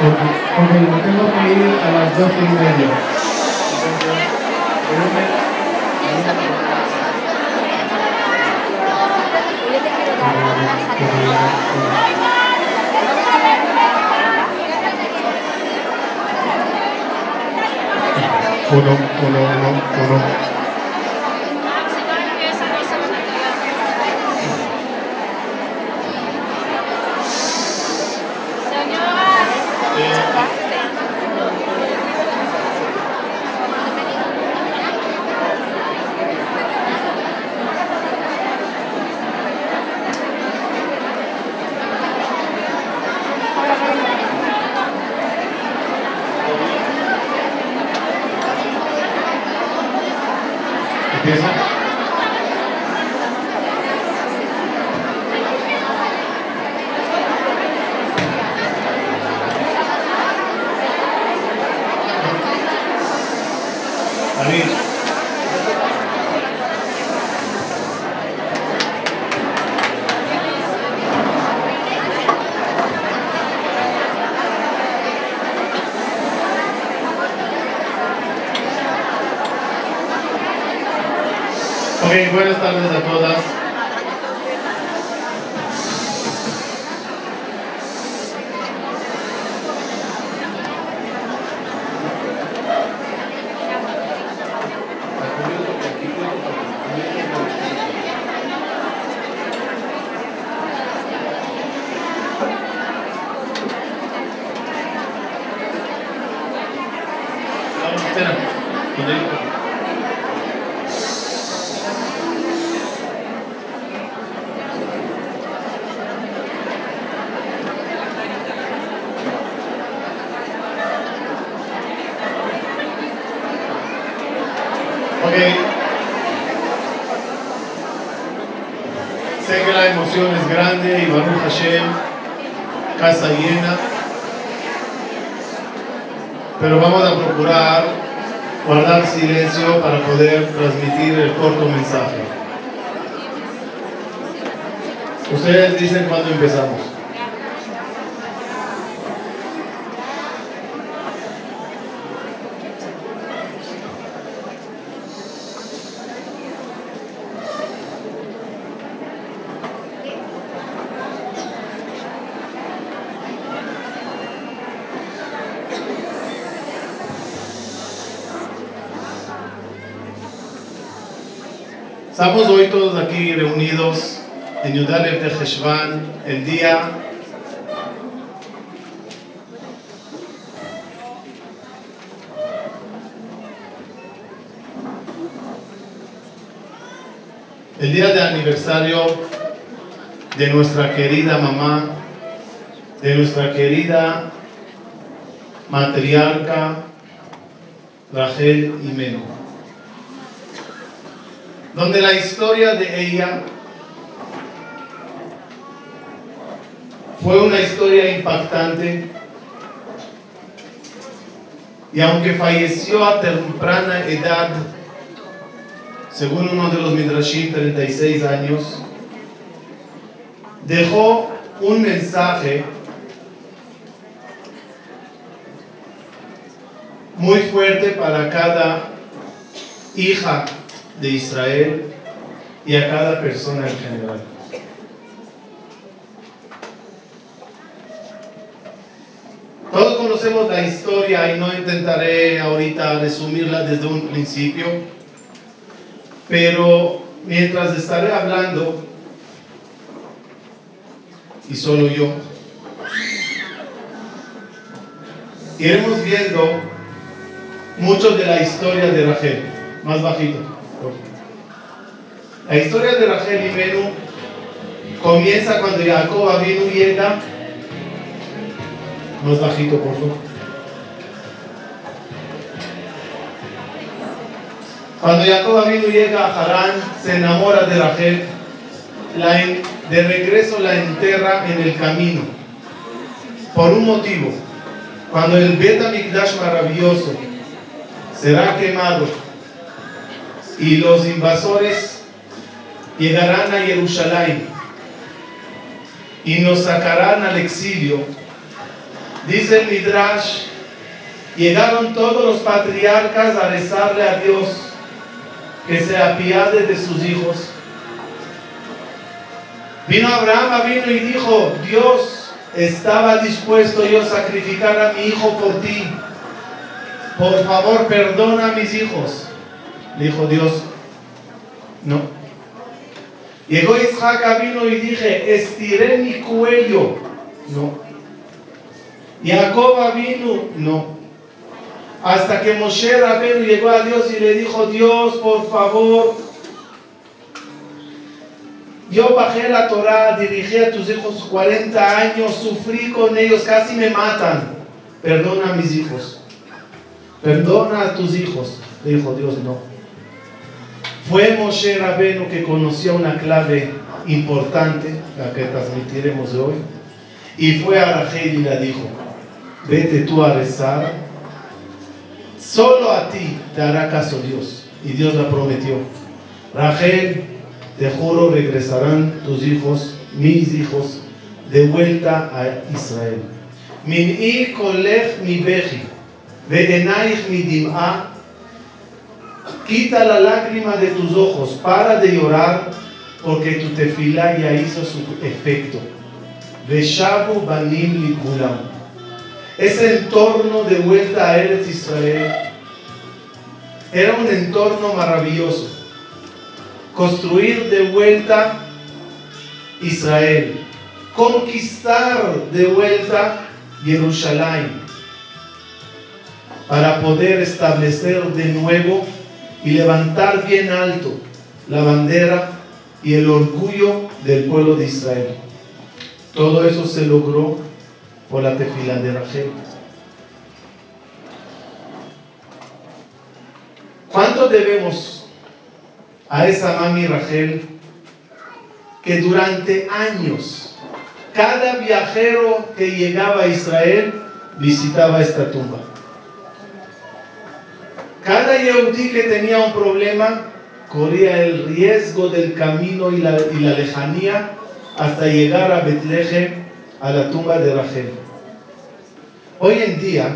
Ok, me tengo que ir a las doce y media. Yo Uno, uno, uno, uno. Okay. Buenas tardes a todas. Vamos, espera. Rodrigo. Ok. Sé que la emoción es grande y Baruch Hashem, casa llena. Pero vamos a procurar guardar silencio para poder transmitir el corto mensaje. Ustedes dicen cuándo empezamos. Estamos hoy todos aquí reunidos en Yudalev de Heshvan, el día el día de aniversario de nuestra querida mamá, de nuestra querida matriarca Rachel Imenu donde la historia de ella fue una historia impactante. Y aunque falleció a temprana edad, según uno de los Midrashim, 36 años, dejó un mensaje muy fuerte para cada hija de Israel y a cada persona en general. Todos conocemos la historia y no intentaré ahorita resumirla desde un principio, pero mientras estaré hablando, y solo yo, iremos viendo mucho de la historia de Rachel, más bajito. La historia de Rachel y Menú comienza cuando Jacob Avinu llega. Más bajito, por favor. Cuando Jacob Avinu llega a Harán, se enamora de Rachel. La de regreso la enterra en el camino. Por un motivo. Cuando el Bet Mikdash maravilloso será quemado y los invasores llegarán a Jerusalén y nos sacarán al exilio, Dice el Midrash, llegaron todos los patriarcas a rezarle a Dios que se apiade de sus hijos. Vino Abraham, vino y dijo, Dios estaba dispuesto yo a sacrificar a mi hijo por ti. Por favor, perdona a mis hijos. Dijo Dios, no. Llegó Isaac, vino y dije, estiré mi cuello. No. Jacob vino, no. Hasta que Moshe Rabenu llegó a Dios y le dijo, Dios, por favor, yo bajé la Torah, dirigí a tus hijos 40 años, sufrí con ellos, casi me matan. Perdona a mis hijos. Perdona a tus hijos. Le dijo Dios, no. Fue Moshe Rabenu que conocía una clave importante, la que transmitiremos hoy. Y fue a Rachel y le dijo, vete tú a rezar, solo a ti te hará caso Dios. Y Dios la prometió. Rachel, te juro, regresarán tus hijos, mis hijos, de vuelta a Israel. Mi mi dim'a, quita la lágrima de tus ojos, para de llorar, porque tu tefilá ya hizo su efecto. Banim ligbulam. Ese entorno de vuelta a Eretz Israel era un entorno maravilloso. Construir de vuelta Israel. Conquistar de vuelta Jerusalén. Para poder establecer de nuevo y levantar bien alto la bandera y el orgullo del pueblo de Israel. Todo eso se logró por la tefila de Rachel. ¿Cuánto debemos a esa mami Rachel que durante años cada viajero que llegaba a Israel visitaba esta tumba? Cada Yehudí que tenía un problema corría el riesgo del camino y la, y la lejanía hasta llegar a Betlehem, a la tumba de Rachel. Hoy en día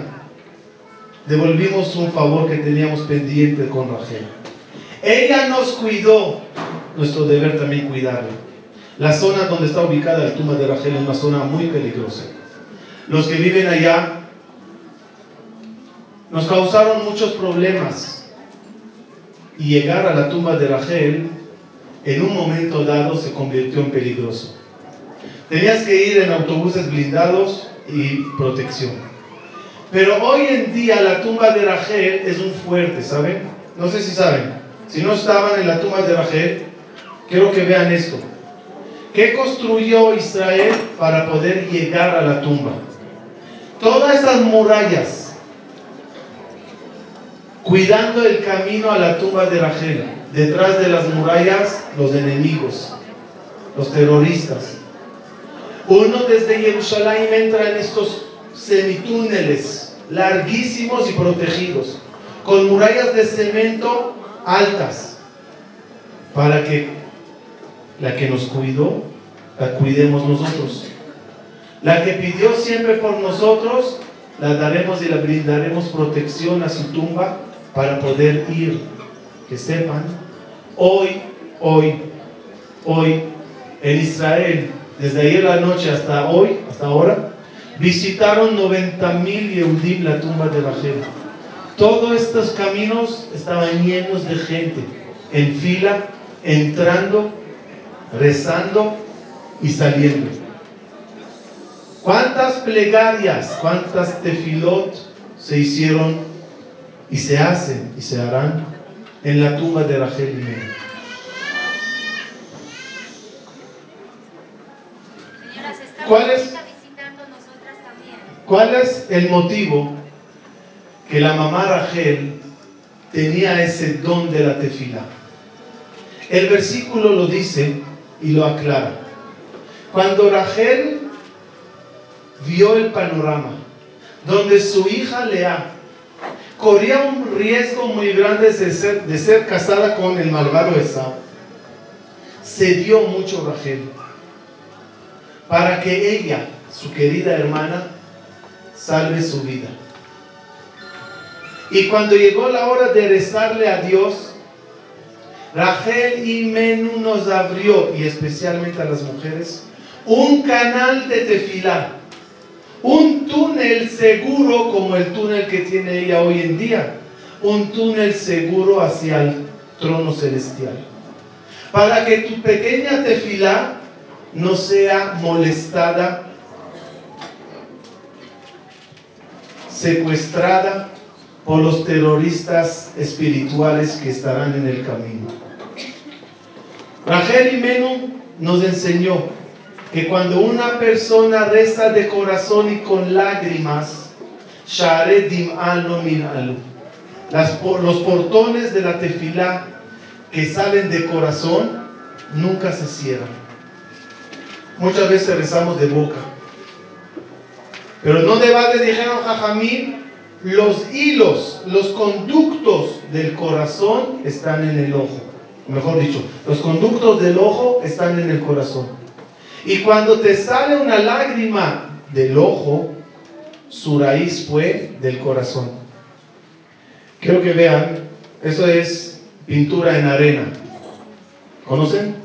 devolvimos un favor que teníamos pendiente con Rachel. Ella nos cuidó, nuestro deber también cuidarla. La zona donde está ubicada la tumba de Rachel es una zona muy peligrosa. Los que viven allá nos causaron muchos problemas y llegar a la tumba de Rachel en un momento dado se convirtió en peligroso. Tenías que ir en autobuses blindados y protección. Pero hoy en día la tumba de Rachel es un fuerte, ¿saben? No sé si saben. Si no estaban en la tumba de Rachel, quiero que vean esto. ¿Qué construyó Israel para poder llegar a la tumba? Todas estas murallas cuidando el camino a la tumba de Rachel. Detrás de las murallas, los enemigos, los terroristas. Uno desde Jerusalén entra en estos semitúneles larguísimos y protegidos, con murallas de cemento altas, para que la que nos cuidó, la cuidemos nosotros. La que pidió siempre por nosotros, la daremos y la brindaremos protección a su tumba para poder ir, que sepan, hoy, hoy, hoy, en Israel, desde ayer la noche hasta hoy, hasta ahora, visitaron 90 mil Yehudim la tumba de Rachel. Todos estos caminos estaban llenos de gente, en fila, entrando, rezando y saliendo. ¿Cuántas plegarias, cuántas tefilot se hicieron y se hacen y se harán en la tumba de Rachel y Lea? ¿Cuál es? ¿Cuál es el motivo que la mamá Rachel tenía ese don de la tefila? El versículo lo dice y lo aclara. Cuando Rachel vio el panorama donde su hija Lea corría un riesgo muy grande de ser, de ser casada con el malvado Esau, se dio mucho Rachel para que ella, su querida hermana, salve su vida. Y cuando llegó la hora de rezarle a Dios, Rachel y Menú nos abrió, y especialmente a las mujeres, un canal de tefilá, un túnel seguro como el túnel que tiene ella hoy en día, un túnel seguro hacia el trono celestial. Para que tu pequeña tefilá no sea molestada, secuestrada por los terroristas espirituales que estarán en el camino. Rachel y Menú nos enseñó que cuando una persona reza de corazón y con lágrimas, los portones de la tefilá que salen de corazón nunca se cierran. Muchas veces rezamos de boca. Pero no debate, dijeron Jajamín, los hilos, los conductos del corazón están en el ojo. Mejor dicho, los conductos del ojo están en el corazón. Y cuando te sale una lágrima del ojo, su raíz fue del corazón. Quiero que vean, eso es pintura en arena. ¿Conocen?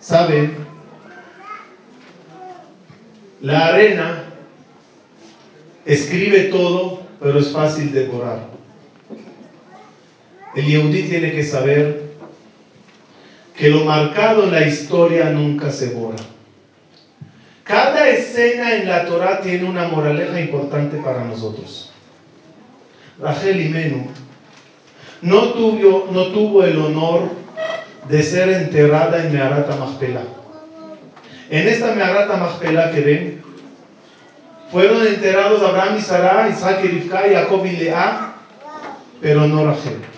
¿Saben? La arena escribe todo, pero es fácil de borrar. El Yehudi tiene que saber que lo marcado en la historia nunca se borra. Cada escena en la Torah tiene una moraleja importante para nosotros. Rachel y Menú no tuvo, no tuvo el honor de ser enterrada en Meharata Machpelah. En esta Meharata Machpelah que ven, fueron enterrados Abraham y Sarah, Isaac y Rivka, Jacob y Lea, pero no Rachel.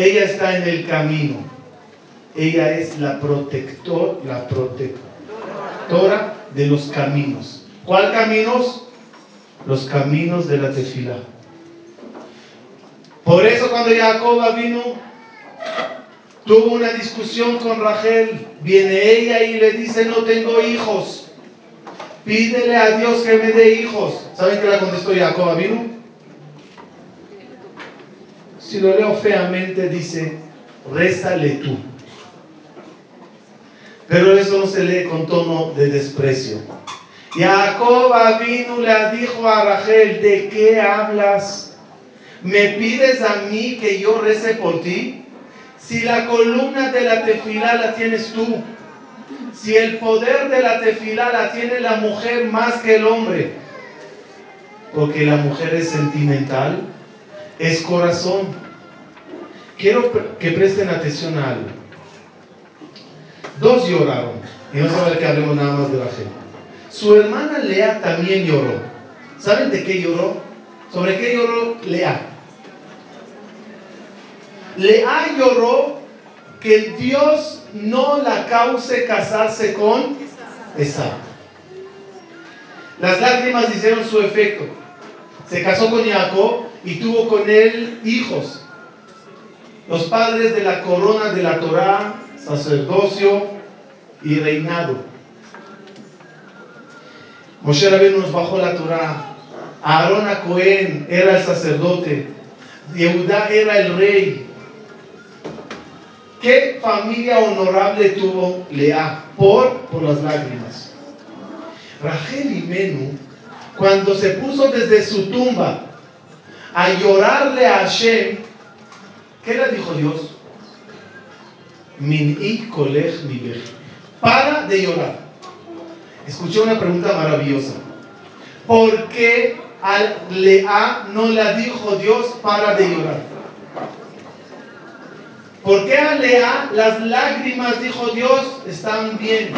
Ella está en el camino. Ella es la protector, la protectora de los caminos. ¿Cuál caminos? Los caminos de la tefila. Por eso cuando Jacob vino tuvo una discusión con Rachel, viene ella y le dice, no tengo hijos, pídele a Dios que me dé hijos. ¿Saben qué le contestó Jacob vino? Si lo leo feamente, dice, réstale tú. Pero eso no se lee con tono de desprecio. Jacob vino le dijo a Rachel, ¿de qué hablas? ¿Me pides a mí que yo rece por ti? Si la columna de la tefilá la tienes tú, si el poder de la tefilá la tiene la mujer más que el hombre, porque la mujer es sentimental, es corazón. Quiero que presten atención a algo. Dos lloraron, y no que hablemos nada más de la gente. Su hermana Lea también lloró. ¿Saben de qué lloró? ¿Sobre qué lloró Lea? Lea lloró que Dios no la cause casarse con Esa. Las lágrimas hicieron su efecto. Se casó con Jacob y tuvo con él hijos. Los padres de la corona de la Torá, sacerdocio y reinado. Moshe Rabbeinu nos bajó la Torá. Aarón a Cohen era el sacerdote. Yehudá era el rey. ¿Qué familia honorable tuvo Lea? Por, por las lágrimas. Rachel y Menú, cuando se puso desde su tumba a llorarle a Hashem, ¿qué le dijo Dios? Min mi Para de llorar. Escuché una pregunta maravillosa. ¿Por qué a Lea no le dijo Dios para de llorar? ¿Por qué a Lea las lágrimas, dijo Dios, están bien?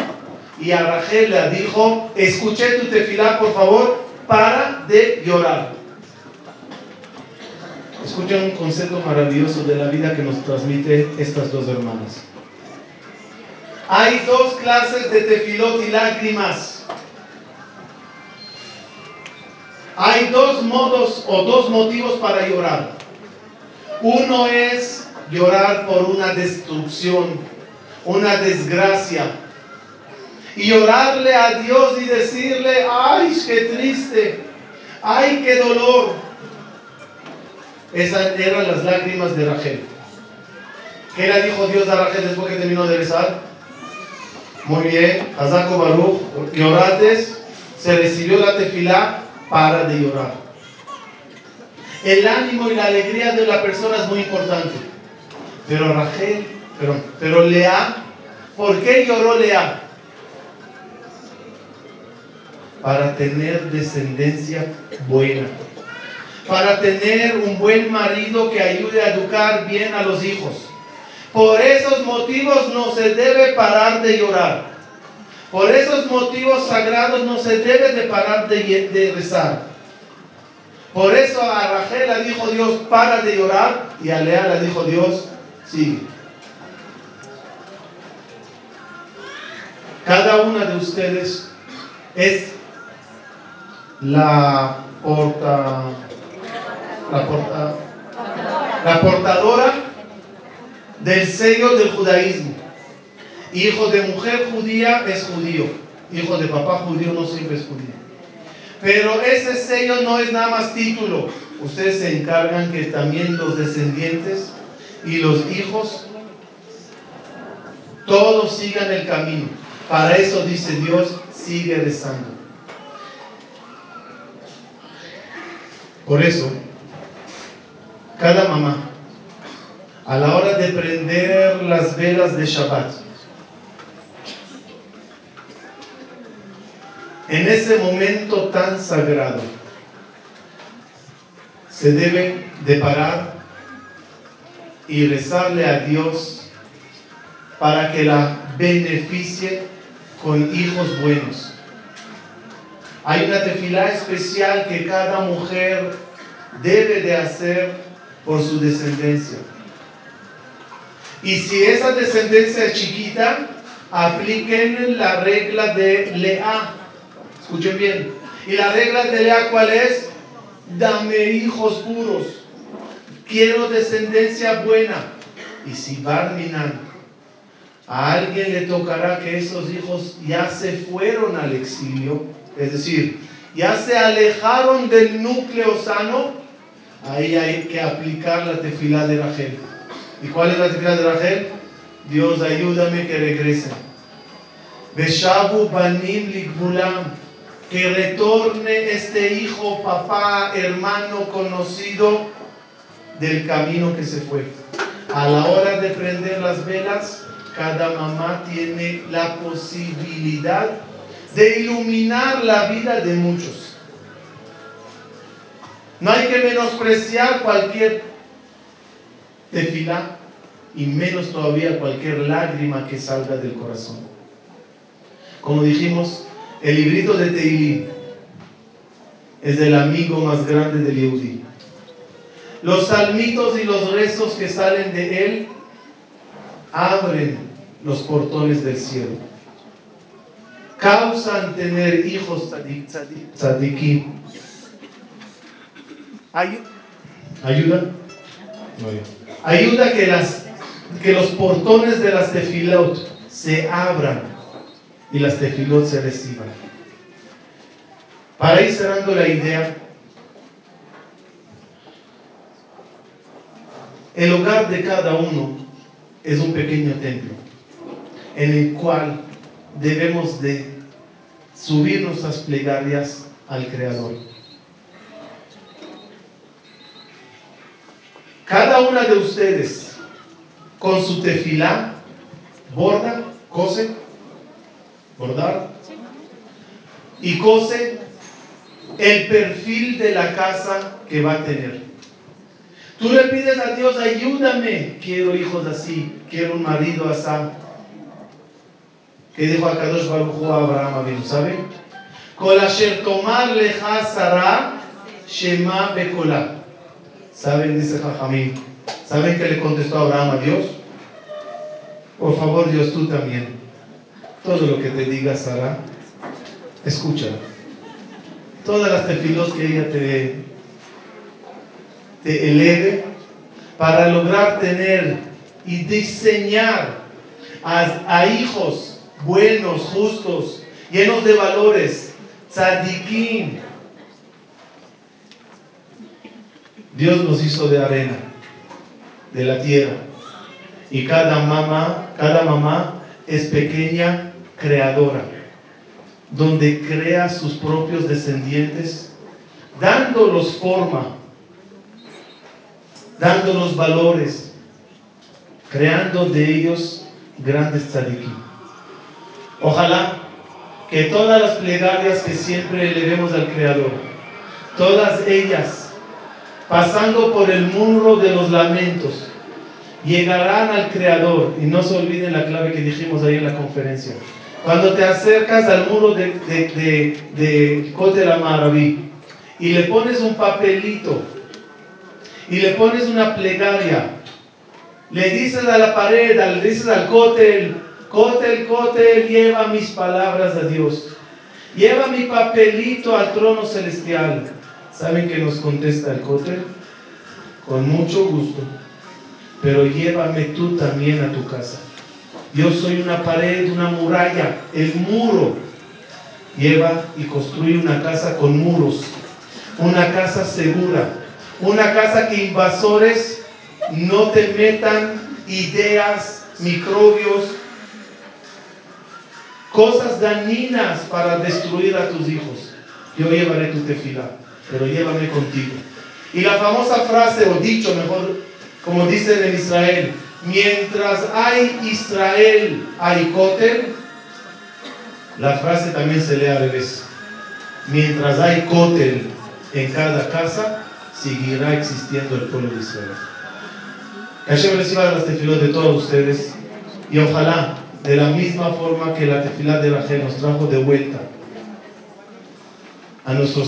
Y a Rachel le dijo, escuché tu tefilá, por favor, para de llorar. Escuchen un concepto maravilloso de la vida que nos transmite estas dos hermanas. Hay dos clases de tefilot y lágrimas. Hay dos modos o dos motivos para llorar. Uno es llorar por una destrucción, una desgracia, y orarle a Dios y decirle, ay, qué triste, ay, qué dolor. Esas eran las lágrimas de Rachel. ¿Qué le dijo Dios a Rachel después que terminó de rezar? Muy bien, Hazako Baruch, llorates, se recibió la tefilá, para de llorar. El ánimo y la alegría de la persona es muy importante. Pero Rachel, perdón, pero Lea, ¿por qué lloró Lea? Para tener descendencia buena. Para tener un buen marido que ayude a educar bien a los hijos. Por esos motivos no se debe parar de llorar. Por esos motivos sagrados no se debe de parar de, rezar. Por eso a Rachel le dijo Dios, para de llorar, y a Lea le dijo Dios, sigue. Cada una de ustedes es la porta, la porta, la portadora del sello del judaísmo. Hijo de mujer judía es judío. Hijo de papá judío no siempre es judío. Pero ese sello no es nada más título. Ustedes se encargan que también los descendientes y los hijos todos sigan el camino. Para eso dice Dios, sigue rezando. Por eso, cada mamá, a la hora de prender las velas de Shabbat, en ese momento tan sagrado, se debe de parar y rezarle a Dios para que la beneficie con hijos buenos. Hay una tefilá especial que cada mujer debe de hacer por su descendencia. Y si esa descendencia es chiquita, apliquen la regla de Lea. Escuchen bien. ¿Y la regla de Lea cuál es? Dame hijos puros. Quiero descendencia buena. Y si Barminan, a alguien le tocará que esos hijos ya se fueron al exilio, es decir, ya se alejaron del núcleo sano, ahí hay que aplicar la tefilá de Rachel. ¿Y cuál es la tefilá de Rachel? Dios ayúdame que regresen. Beshabu banim likbulam que retorne este hijo, papá, hermano, conocido del camino que se fue. A la hora de prender las velas, cada mamá tiene la posibilidad de iluminar la vida de muchos. No hay que menospreciar cualquier tefilá y menos todavía cualquier lágrima que salga del corazón. Como dijimos, el librito de Teilim es el amigo más grande del Yehudi. Los salmitos y los rezos que salen de él abren los portones del cielo. Causan tener hijos tzadikim. ¿Ayuda? Ayuda que, las, que los portones de las tefilot se abran y las tefilot se reciban. Para ir cerrando la idea, el hogar de cada uno es un pequeño templo en el cual debemos de subir nuestras plegarias al Creador. Una de ustedes con su tefilá borda, cose bordar y cose el perfil de la casa que va a tener. Tú le pides a Dios, ayúdame, quiero hijos así, quiero un marido así. Que dijo a Kadosh Baruch a Abraham Avinu, ¿sabe? ¿Saben? Dice Jajamín. ¿Saben que le contestó Abraham a Dios? Por favor, Dios, tú también. Todo lo que te diga Sara, escúchala. Todas las tefilos que ella te, te eleve para lograr tener y diseñar a, hijos buenos, justos, llenos de valores, tzadikim. Dios nos hizo de arena, de la tierra. Y cada mamá, cada mamá es pequeña creadora, donde crea sus propios descendientes, dándolos forma, dándolos valores, creando de ellos grandes tzadikim. Ojalá que todas las plegarias que siempre elevemos al Creador, todas ellas, pasando por el muro de los lamentos, llegarán al Creador. Y no se olviden la clave que dijimos ahí en la conferencia. Cuando te acercas al muro de, de, de, y le pones un papelito y le pones una plegaria, le dices a la pared, le dices al cótel, cótel, cótel, lleva mis palabras a Dios, lleva mi papelito al trono celestial. ¿Saben qué nos contesta el cótel? Con mucho gusto, pero llévame tú también a tu casa. Yo soy una pared, una muralla, el muro. Lleva y construye una casa con muros, una casa segura, una casa que invasores no te metan ideas, microbios, cosas dañinas para destruir a tus hijos. Yo llevaré tu tefila, pero llévame contigo. Y la famosa frase, o dicho mejor, como dicen en Israel, mientras hay Israel, hay Kotel, la frase también se lee al revés. Mientras hay Kotel en cada casa, seguirá existiendo el pueblo de Israel. Que Hashem reciba las tefilot de todos ustedes y ojalá de la misma forma que la tefilá de Rachel nos trajo de vuelta a nuestro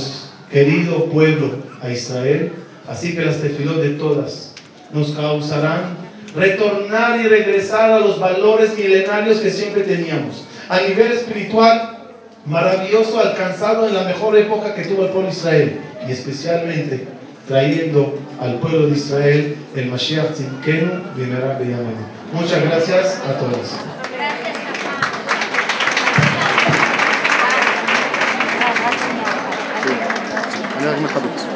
querido pueblo, a Israel, así que las tefilot de todas nos causarán retornar y regresar a los valores milenarios que siempre teníamos. A nivel espiritual, maravilloso, alcanzado en la mejor época que tuvo el pueblo de Israel y especialmente trayendo al pueblo de Israel el Mashiach Tzidkenu. Muchas gracias a todos. דרך מכבית.